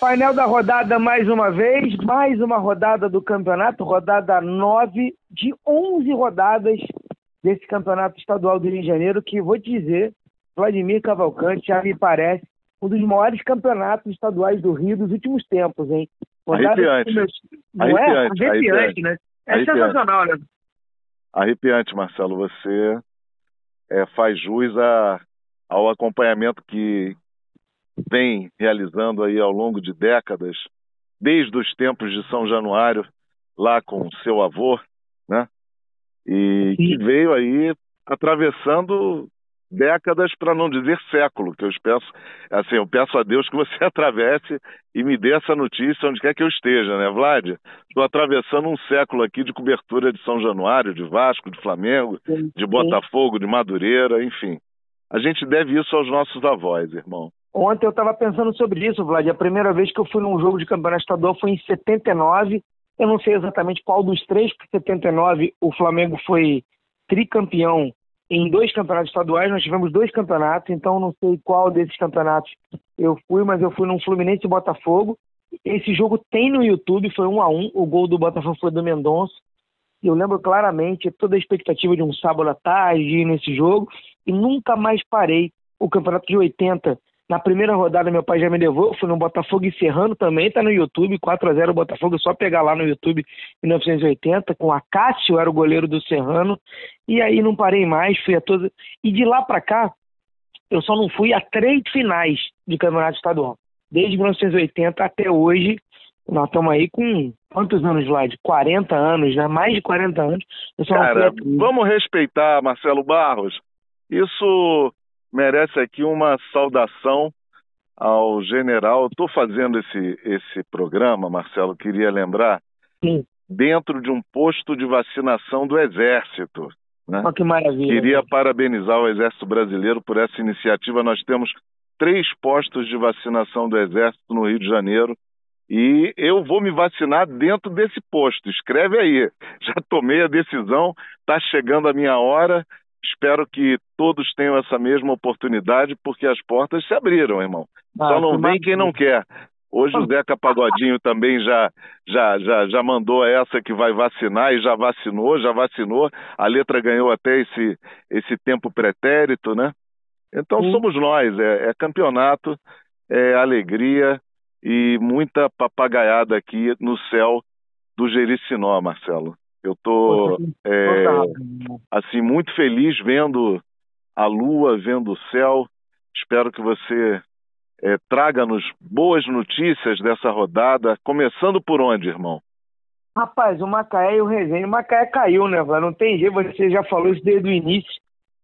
Painel da rodada mais uma vez, mais uma rodada do campeonato, rodada 9 de 11 rodadas desse campeonato estadual do Rio de Janeiro, que vou te dizer, Vladimir Cavalcante já me parece um dos maiores campeonatos estaduais do Rio dos últimos tempos, hein? Rodada Arrepiante. Não é? Arrepiante, é? Arrepiante, arrepiante. né? É arrepiante. sensacional, né? Arrepiante, Marcelo. Você é, faz jus a, ao acompanhamento que, vem realizando aí ao longo de décadas, desde os tempos de São Januário, lá com seu avô, né? E Sim. que veio aí atravessando décadas, para não dizer século, que eu peço, assim, eu peço a Deus que você atravesse e me dê essa notícia onde quer que eu esteja, né, Vlad? Estou atravessando um século aqui de cobertura de São Januário, de Vasco, de Flamengo, de Botafogo, de Madureira, enfim. A gente deve isso aos nossos avós, irmão. Ontem eu estava pensando sobre isso, Vlad. A primeira vez que eu fui num jogo de campeonato estadual foi em 79. Eu não sei exatamente qual dos três, porque em 79 o Flamengo foi tricampeão em dois campeonatos estaduais. Nós tivemos dois campeonatos, então não sei qual desses campeonatos eu fui, mas eu fui num Fluminense e Botafogo. Esse jogo tem no YouTube, foi um a um. O gol do Botafogo foi do Mendonça. Eu lembro claramente toda a expectativa de um sábado à tarde nesse jogo e nunca mais parei. O campeonato de 80 na primeira rodada, meu pai já me levou, fui no Botafogo e Serrano também, tá no YouTube, 4 a 0 Botafogo, é só pegar lá no YouTube 1980, com a Cássio, era o goleiro do Serrano, e aí não parei mais, fui a todas. E de lá para cá, eu só não fui a três finais de campeonato estadual. Desde 1980 até hoje, nós estamos aí com quantos anos, Vlad? 40 anos, né? Mais de 40 anos. Cara, vamos respeitar Marcelo Barros. Isso merece aqui uma saudação ao general. Estou fazendo esse, esse programa, Marcelo, queria lembrar, Sim. dentro de um posto de vacinação do Exército. Né? Oh, que maravilha. Queria parabenizar o Exército Brasileiro por essa iniciativa. Nós temos três postos de vacinação do Exército no Rio de Janeiro. E eu vou me vacinar dentro desse posto. Escreve aí. Já tomei a decisão, está chegando a minha hora Espero que todos tenham essa mesma oportunidade, porque as portas se abriram, irmão. Ah, Só não vem quem não quer. Hoje o Zeca Pagodinho também já, já, já, já mandou essa que vai vacinar e já vacinou, já vacinou. A letra ganhou até esse, esse tempo pretérito, né? Então Sim. somos nós, é, é campeonato, é alegria e muita papagaiada aqui no céu do Jericinó, Marcelo. Eu tô é, assim muito feliz vendo a lua, vendo o céu. Espero que você é, traga-nos boas notícias dessa rodada. Começando por onde, irmão? Rapaz, o Macaé e o Resende. O Macaé caiu, né, velho? Não tem jeito, você já falou isso desde o início,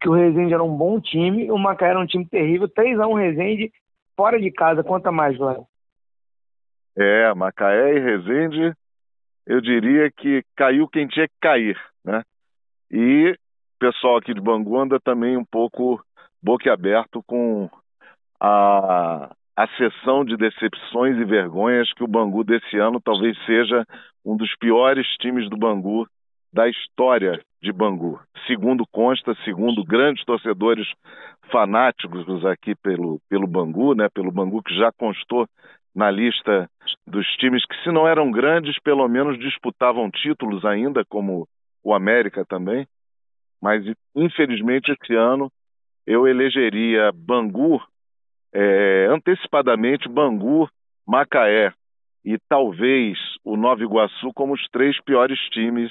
que o Resende era um bom time, o Macaé era um time terrível. 3x1 Resende, fora de casa. Conta mais, velho. É, Macaé e Resende eu diria que caiu quem tinha que cair, né? E o pessoal aqui de Bangu anda também um pouco boquiaberto com a, a sessão de decepções e vergonhas que o Bangu desse ano talvez seja um dos piores times do Bangu da história de Bangu. Segundo consta, segundo grandes torcedores fanáticos aqui pelo, pelo Bangu, né, pelo Bangu que já constou na lista dos times que, se não eram grandes, pelo menos disputavam títulos ainda, como o América também. Mas, infelizmente, esse ano eu elegeria Bangu, é, antecipadamente Bangu, Macaé e talvez o Nova Iguaçu como os três piores times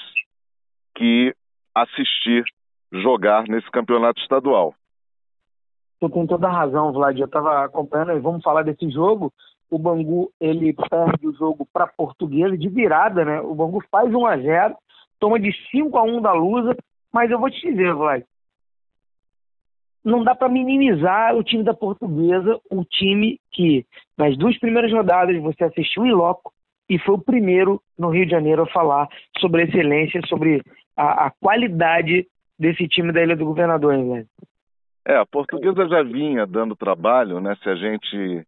que assisti jogar nesse campeonato estadual. Tu tem toda a razão, Vlad. Eu estava acompanhando e vamos falar desse jogo o Bangu ele perde o jogo para Portuguesa de virada, né? O Bangu faz 1 a 0, toma de 5 a 1 da Lusa, mas eu vou te dizer, Vlad, não dá para minimizar o time da Portuguesa, o time que nas duas primeiras rodadas você assistiu em loco e foi o primeiro no Rio de Janeiro a falar sobre a excelência, sobre a, a qualidade desse time da Ilha do Governador, hein, velho? É, a Portuguesa já vinha dando trabalho, né? Se a gente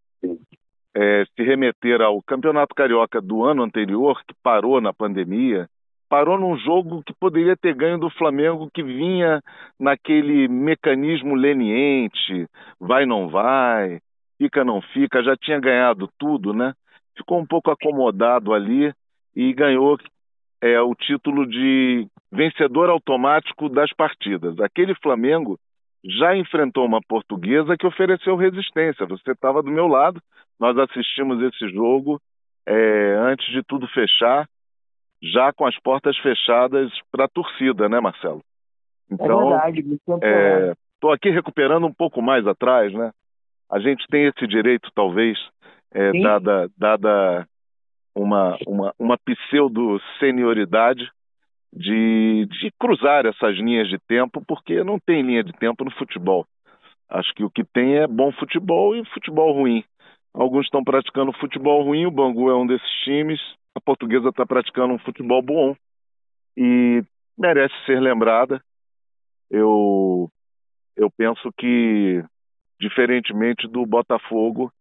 é, se remeter ao Campeonato Carioca do ano anterior, que parou na pandemia, parou num jogo que poderia ter ganho do Flamengo, que vinha naquele mecanismo leniente, vai não vai, fica não fica, já tinha ganhado tudo, né? ficou um pouco acomodado ali e ganhou é, o título de vencedor automático das partidas. Aquele Flamengo já enfrentou uma portuguesa que ofereceu resistência. Você estava do meu lado, nós assistimos esse jogo é, antes de tudo fechar, já com as portas fechadas para a torcida, né, Marcelo? Então, é verdade, estou é, aqui recuperando um pouco mais atrás, né? A gente tem esse direito, talvez, é, dada, dada uma, uma, uma pseudo-senioridade de, de cruzar essas linhas de tempo, porque não tem linha de tempo no futebol. Acho que o que tem é bom futebol e futebol ruim. Alguns estão praticando futebol ruim, o Bangu é um desses times, a portuguesa está praticando um futebol bom e merece ser lembrada. Eu, eu penso que, diferentemente do Botafogo,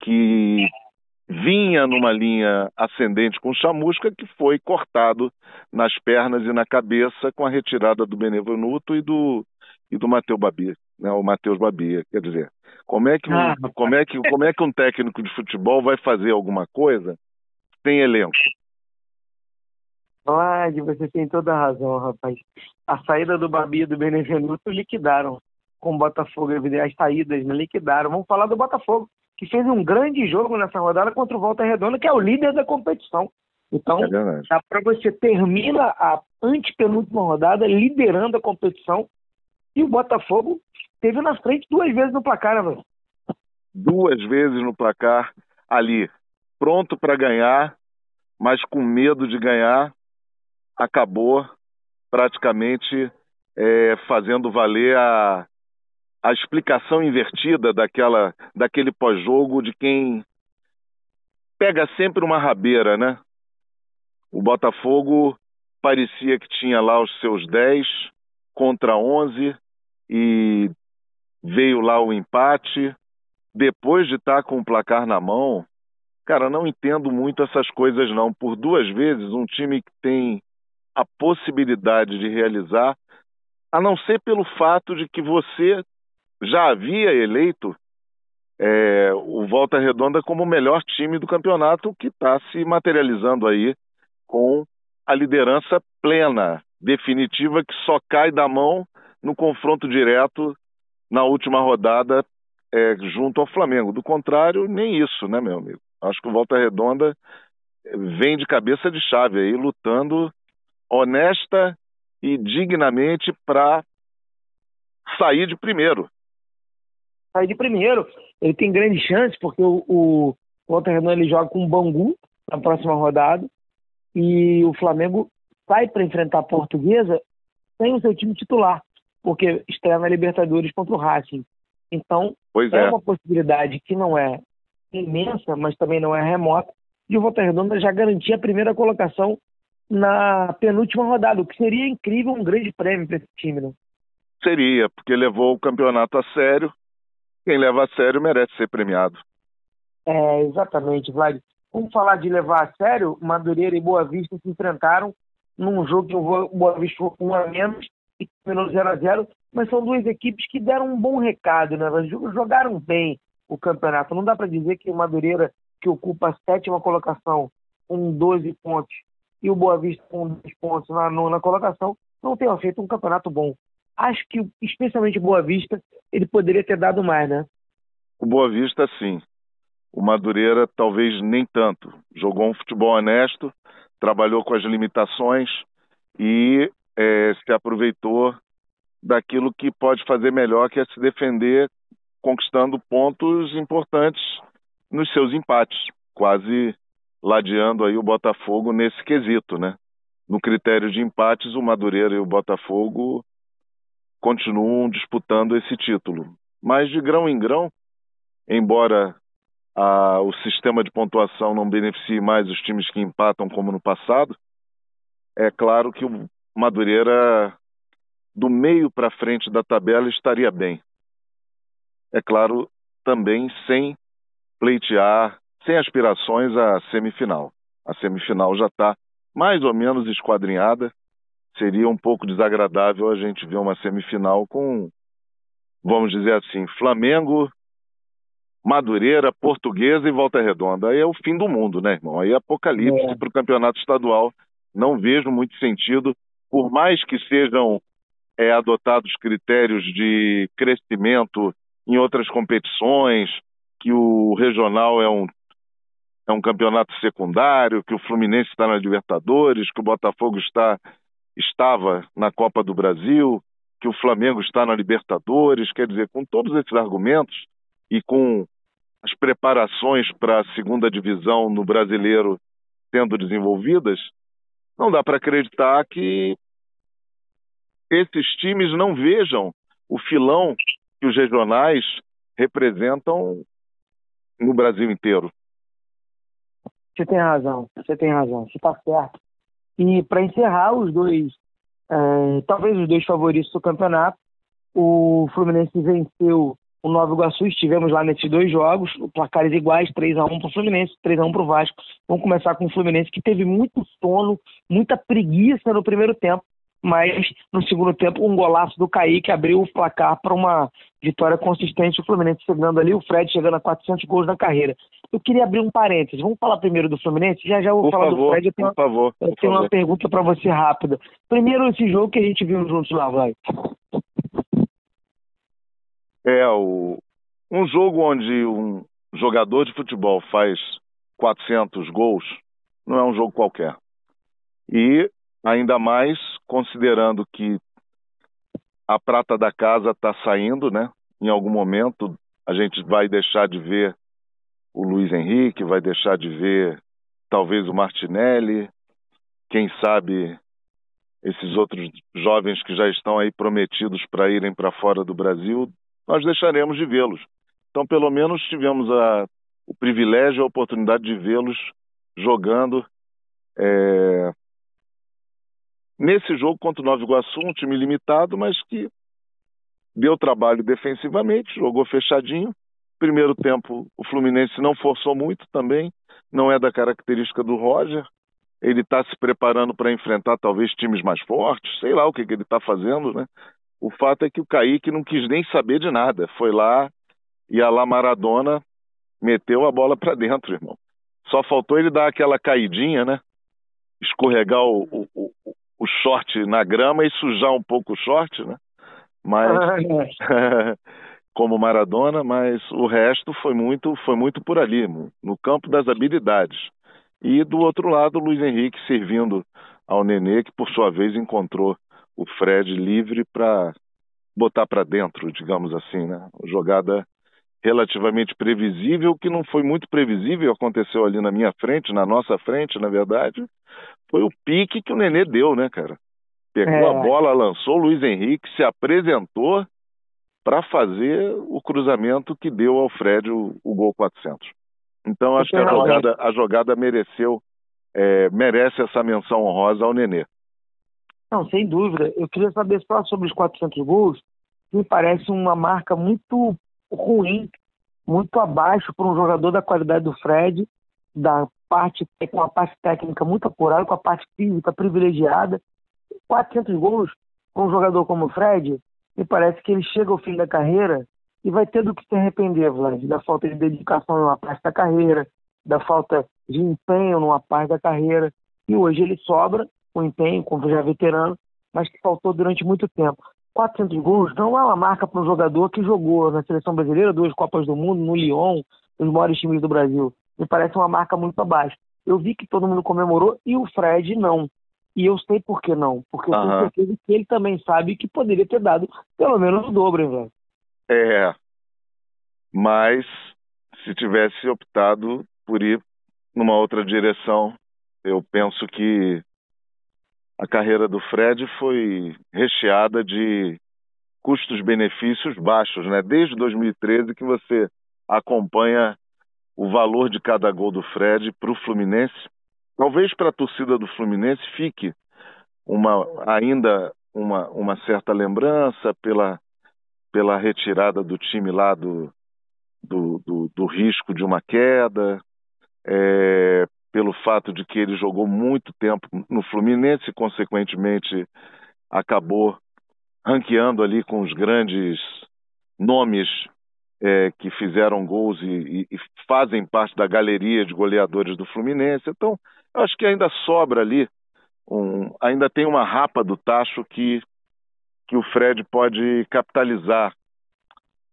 que vinha numa linha ascendente com chamusca que foi cortado nas pernas e na cabeça com a retirada do Benevenuto e do e do Matheus Babia, né, o Matheus Babia, quer dizer, como é que um, ah, como é que como é que um técnico de futebol vai fazer alguma coisa sem elenco? Vlad, você tem toda a razão, rapaz. A saída do Babia e do Benevenuto liquidaram com o Botafogo, as saídas né, liquidaram. Vamos falar do Botafogo que fez um grande jogo nessa rodada contra o Volta Redonda, que é o líder da competição. Então, é dá para você termina a antepenúltima rodada liderando a competição. E o Botafogo teve na frente duas vezes no placar, né, Duas vezes no placar ali, pronto para ganhar, mas com medo de ganhar, acabou praticamente é, fazendo valer a, a explicação invertida daquela, daquele pós-jogo de quem pega sempre uma rabeira, né? O Botafogo parecia que tinha lá os seus 10 contra 11 e veio lá o empate. Depois de estar com o placar na mão, cara, não entendo muito essas coisas não. Por duas vezes, um time que tem a possibilidade de realizar, a não ser pelo fato de que você já havia eleito é, o Volta Redonda como o melhor time do campeonato, que está se materializando aí com a liderança plena, definitiva, que só cai da mão no confronto direto na última rodada é, junto ao Flamengo. Do contrário, nem isso, né, meu amigo? Acho que o Volta Redonda vem de cabeça de chave aí, lutando honesta e dignamente para sair de primeiro sair de primeiro. Ele tem grande chance, porque o, o Walter Renan ele joga com o Bangu na próxima rodada e o Flamengo sai para enfrentar a Portuguesa sem o seu time titular, porque estreia na Libertadores contra o Racing. Então, é, é, uma possibilidade que não é imensa, mas também não é remota, de o Volta Redonda já garantir a primeira colocação na penúltima rodada, o que seria incrível, um grande prêmio para esse time, né? Seria, porque levou o campeonato a sério, quem leva a sério merece ser premiado. É, exatamente, Vlad. Vamos falar de levar a sério, Madureira e Boa Vista se enfrentaram num jogo que o Boa Vista foi um a menos e terminou 0 a 0 mas são duas equipes que deram um bom recado, né? jogaram bem o campeonato. Não dá para dizer que o Madureira, que ocupa a sétima colocação com 12 pontos, e o Boa Vista com 10 pontos na nona colocação, não tenha feito um campeonato bom acho que, especialmente Boa Vista, ele poderia ter dado mais, né? O Boa Vista, sim. O Madureira, talvez nem tanto. Jogou um futebol honesto, trabalhou com as limitações e é, se aproveitou daquilo que pode fazer melhor, que é se defender, conquistando pontos importantes nos seus empates, quase ladeando aí o Botafogo nesse quesito, né? No critério de empates, o Madureira e o Botafogo continuam disputando esse título. Mas de grão em grão, embora a, o sistema de pontuação não beneficie mais os times que empatam como no passado, é claro que o Madureira, do meio para frente da tabela, estaria bem. É claro, também sem pleitear, sem aspirações à semifinal. A semifinal já está mais ou menos esquadrinhada seria um pouco desagradável a gente ver uma semifinal com, vamos dizer assim, Flamengo, Madureira, Portuguesa e Volta Redonda. Aí é o fim do mundo, né, irmão? Aí é apocalipse é. para o campeonato estadual. Não vejo muito sentido, por mais que sejam é, adotados critérios de crescimento em outras competições, que o regional é um, é um campeonato secundário, que o Fluminense está na Libertadores, que o Botafogo está, estava na Copa do Brasil, que o Flamengo está na Libertadores. Quer dizer, com todos esses argumentos e com as preparações para a segunda divisão no brasileiro sendo desenvolvidas, não dá para acreditar que esses times não vejam o filão que os regionais representam no Brasil inteiro. Você tem razão, você tem razão, você está certo. E para encerrar, os dois, é, talvez os dois favoritos do campeonato, o Fluminense venceu o Nova Iguaçu, estivemos lá nesses dois jogos, placares iguais, 3 a 1 para o Fluminense, 3 a 1 para o Vasco. Vamos começar com o Fluminense, que teve muito sono, muita preguiça no primeiro tempo, mas no segundo tempo um golaço do Kaique abriu o placar para uma vitória consistente. O Fluminense chegando ali, o Fred chegando a 400 gols na carreira. Eu queria abrir um parênteses. Vamos falar primeiro do Fluminense? Já já eu vou por falar favor, do Fred. Eu tenho, por favor, eu tenho favor. uma pergunta para você rápida. Primeiro esse jogo que a gente viu juntos lá, vai. É, o, um jogo onde um jogador de futebol faz 400 gols não é um jogo qualquer. E ainda mais considerando que a prata da casa está saindo, né? Em algum momento a gente vai deixar de ver o Luiz Henrique, vai deixar de ver talvez o Martinelli, quem sabe esses outros jovens que já estão aí prometidos para irem para fora do Brasil, nós deixaremos de vê-los. Então, pelo menos tivemos a, o privilégio, a oportunidade de vê-los jogando é, nesse jogo contra o Nova Iguaçu, um time limitado, mas que deu trabalho defensivamente, jogou fechadinho. Primeiro tempo, o Fluminense não forçou muito também, não é da característica do Roger. Ele está se preparando para enfrentar talvez times mais fortes, sei lá o que, que ele está fazendo, né? O fato é que o Kaique não quis nem saber de nada. Foi lá e a lá Maradona meteu a bola para dentro, irmão. Só faltou ele dar aquela caidinha, né? Escorregar o, o, o short na grama e sujar um pouco o short, né? Mas como Maradona, mas o resto foi muito foi muito por ali, no campo das habilidades. E do outro lado, Luiz Henrique servindo ao Nenê, que por sua vez encontrou o Fred livre para botar para dentro, digamos assim, né? Jogada relativamente previsível, que não foi muito previsível, aconteceu ali na minha frente, na nossa frente, na verdade, foi o pique que o Nenê deu, né, cara? Pegou é. a bola, lançou o Luiz Henrique, se apresentou para fazer o cruzamento que deu ao Fred o, o gol 400. Então acho que a jogada, a jogada mereceu, é, merece essa menção honrosa ao Nenê. Não, sem dúvida. Eu queria saber só sobre os 400 gols. Me parece uma marca muito ruim, muito abaixo para um jogador da qualidade do Fred, da parte com a parte técnica muito apurada, com a parte física privilegiada. 400 gols para um jogador como o Fred, me parece que ele chega ao fim da carreira e vai ter do que se arrepender, Vlad, da falta de dedicação numa parte da carreira, da falta de empenho numa parte da carreira. E hoje ele sobra com empenho, como já veterano, mas que faltou durante muito tempo. 400 gols não é uma marca para um jogador que jogou na seleção brasileira, duas Copas do Mundo, no Lyon, nos maiores times do Brasil. Me parece uma marca muito abaixo. Eu vi que todo mundo comemorou e o Fred não. E eu sei por que não. Porque eu tenho uhum. certeza que ele também sabe que poderia ter dado pelo menos o dobro, velho. É. Mas se tivesse optado por ir numa outra direção, eu penso que a carreira do Fred foi recheada de custos-benefícios baixos, né? Desde 2013 que você acompanha o valor de cada gol do Fred para o Fluminense. Talvez para a torcida do Fluminense fique uma ainda uma, uma certa lembrança pela, pela retirada do time lá do, do, do, do risco de uma queda, é, pelo fato de que ele jogou muito tempo no Fluminense e, consequentemente, acabou ranqueando ali com os grandes nomes é, que fizeram gols e, e, e, fazem parte da galeria de goleadores do Fluminense. Então, eu acho que ainda sobra ali, um, ainda tem uma rapa do tacho que, que o Fred pode capitalizar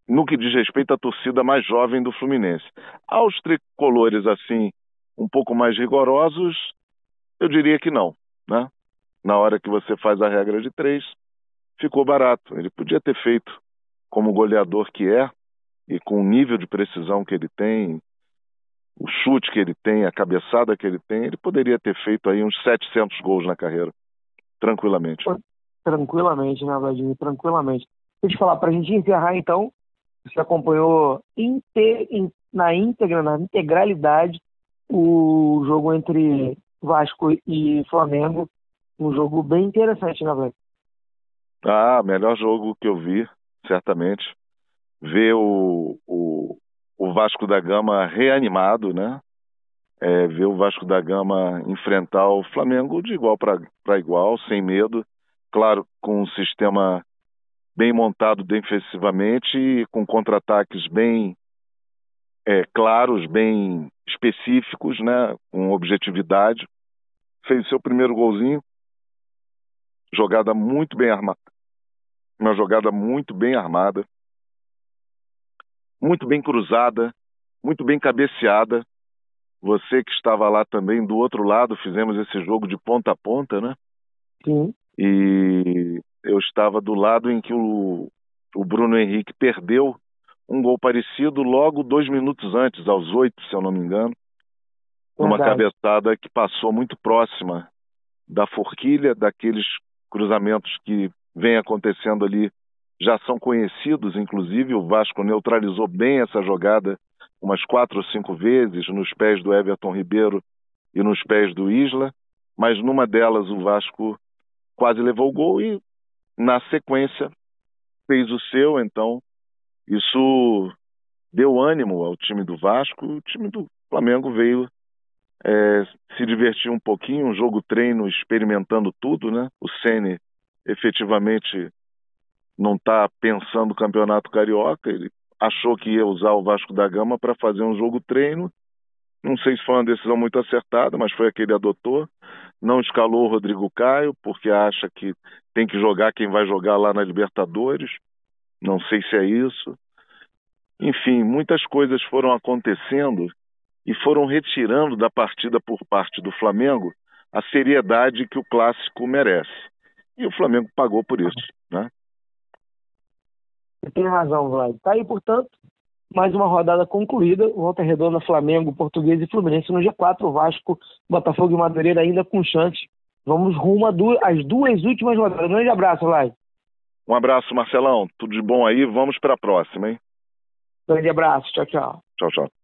no que diz respeito à torcida mais jovem do Fluminense. Aos tricolores, assim, um pouco mais rigorosos, eu diria que não, né? Na hora que você faz a regra de três, ficou barato. Ele podia ter feito como goleador que é, e com o nível de precisão que ele tem, o chute que ele tem, a cabeçada que ele tem, ele poderia ter feito aí uns 700 gols na carreira, tranquilamente. Tranquilamente, né, Vladimir? Tranquilamente. Deixa eu falar, para a gente encerrar então, você acompanhou na íntegra, na integralidade, o jogo entre Vasco e Flamengo. Um jogo bem interessante, né, velho? Ah, melhor jogo que eu vi, certamente. Ver o, o, o Vasco da Gama reanimado, né? É, ver o Vasco da Gama enfrentar o Flamengo de igual para igual, sem medo. Claro, com um sistema bem montado defensivamente e com contra-ataques bem é, claros, bem específicos, né, com objetividade. Fez seu primeiro golzinho, jogada muito bem armada, uma jogada muito bem armada, muito bem cruzada, muito bem cabeceada. Você que estava lá também do outro lado, fizemos esse jogo de ponta a ponta, né? Sim. E eu estava do lado em que o, o Bruno Henrique perdeu um gol parecido logo dois minutos antes, aos oito, se eu não me engano. Uma cabeçada que passou muito próxima da forquilha, daqueles cruzamentos que vem acontecendo ali, já são conhecidos, inclusive o Vasco neutralizou bem essa jogada umas quatro ou cinco vezes nos pés do Everton Ribeiro e nos pés do Isla, mas numa delas o Vasco quase levou o gol e na sequência fez o seu, então isso deu ânimo ao time do Vasco. O time do Flamengo veio é, se divertir um pouquinho, um jogo treino experimentando tudo, né? O Ceni efetivamente não está pensando no campeonato carioca, ele achou que ia usar o Vasco da Gama para fazer um jogo treino. Não sei se foi uma decisão muito acertada, mas foi a que ele adotou. Não escalou o Rodrigo Caio, porque acha que tem que jogar quem vai jogar lá na Libertadores não sei se é isso. Enfim, muitas coisas foram acontecendo e foram retirando da partida por parte do Flamengo a seriedade que o clássico merece. E o Flamengo pagou por isso, né? Tem razão, Vlad. Tá aí, portanto, mais uma rodada concluída. Volta Redonda, Flamengo, Português e Fluminense no G4. Vasco, Botafogo e Madureira ainda com chance. Vamos rumo às duas últimas rodadas. Um grande abraço, Vlad. Um abraço, Marcelão. Tudo de bom aí. Vamos para a próxima, hein? Grande abraço. Tchau, tchau. Tchau, tchau.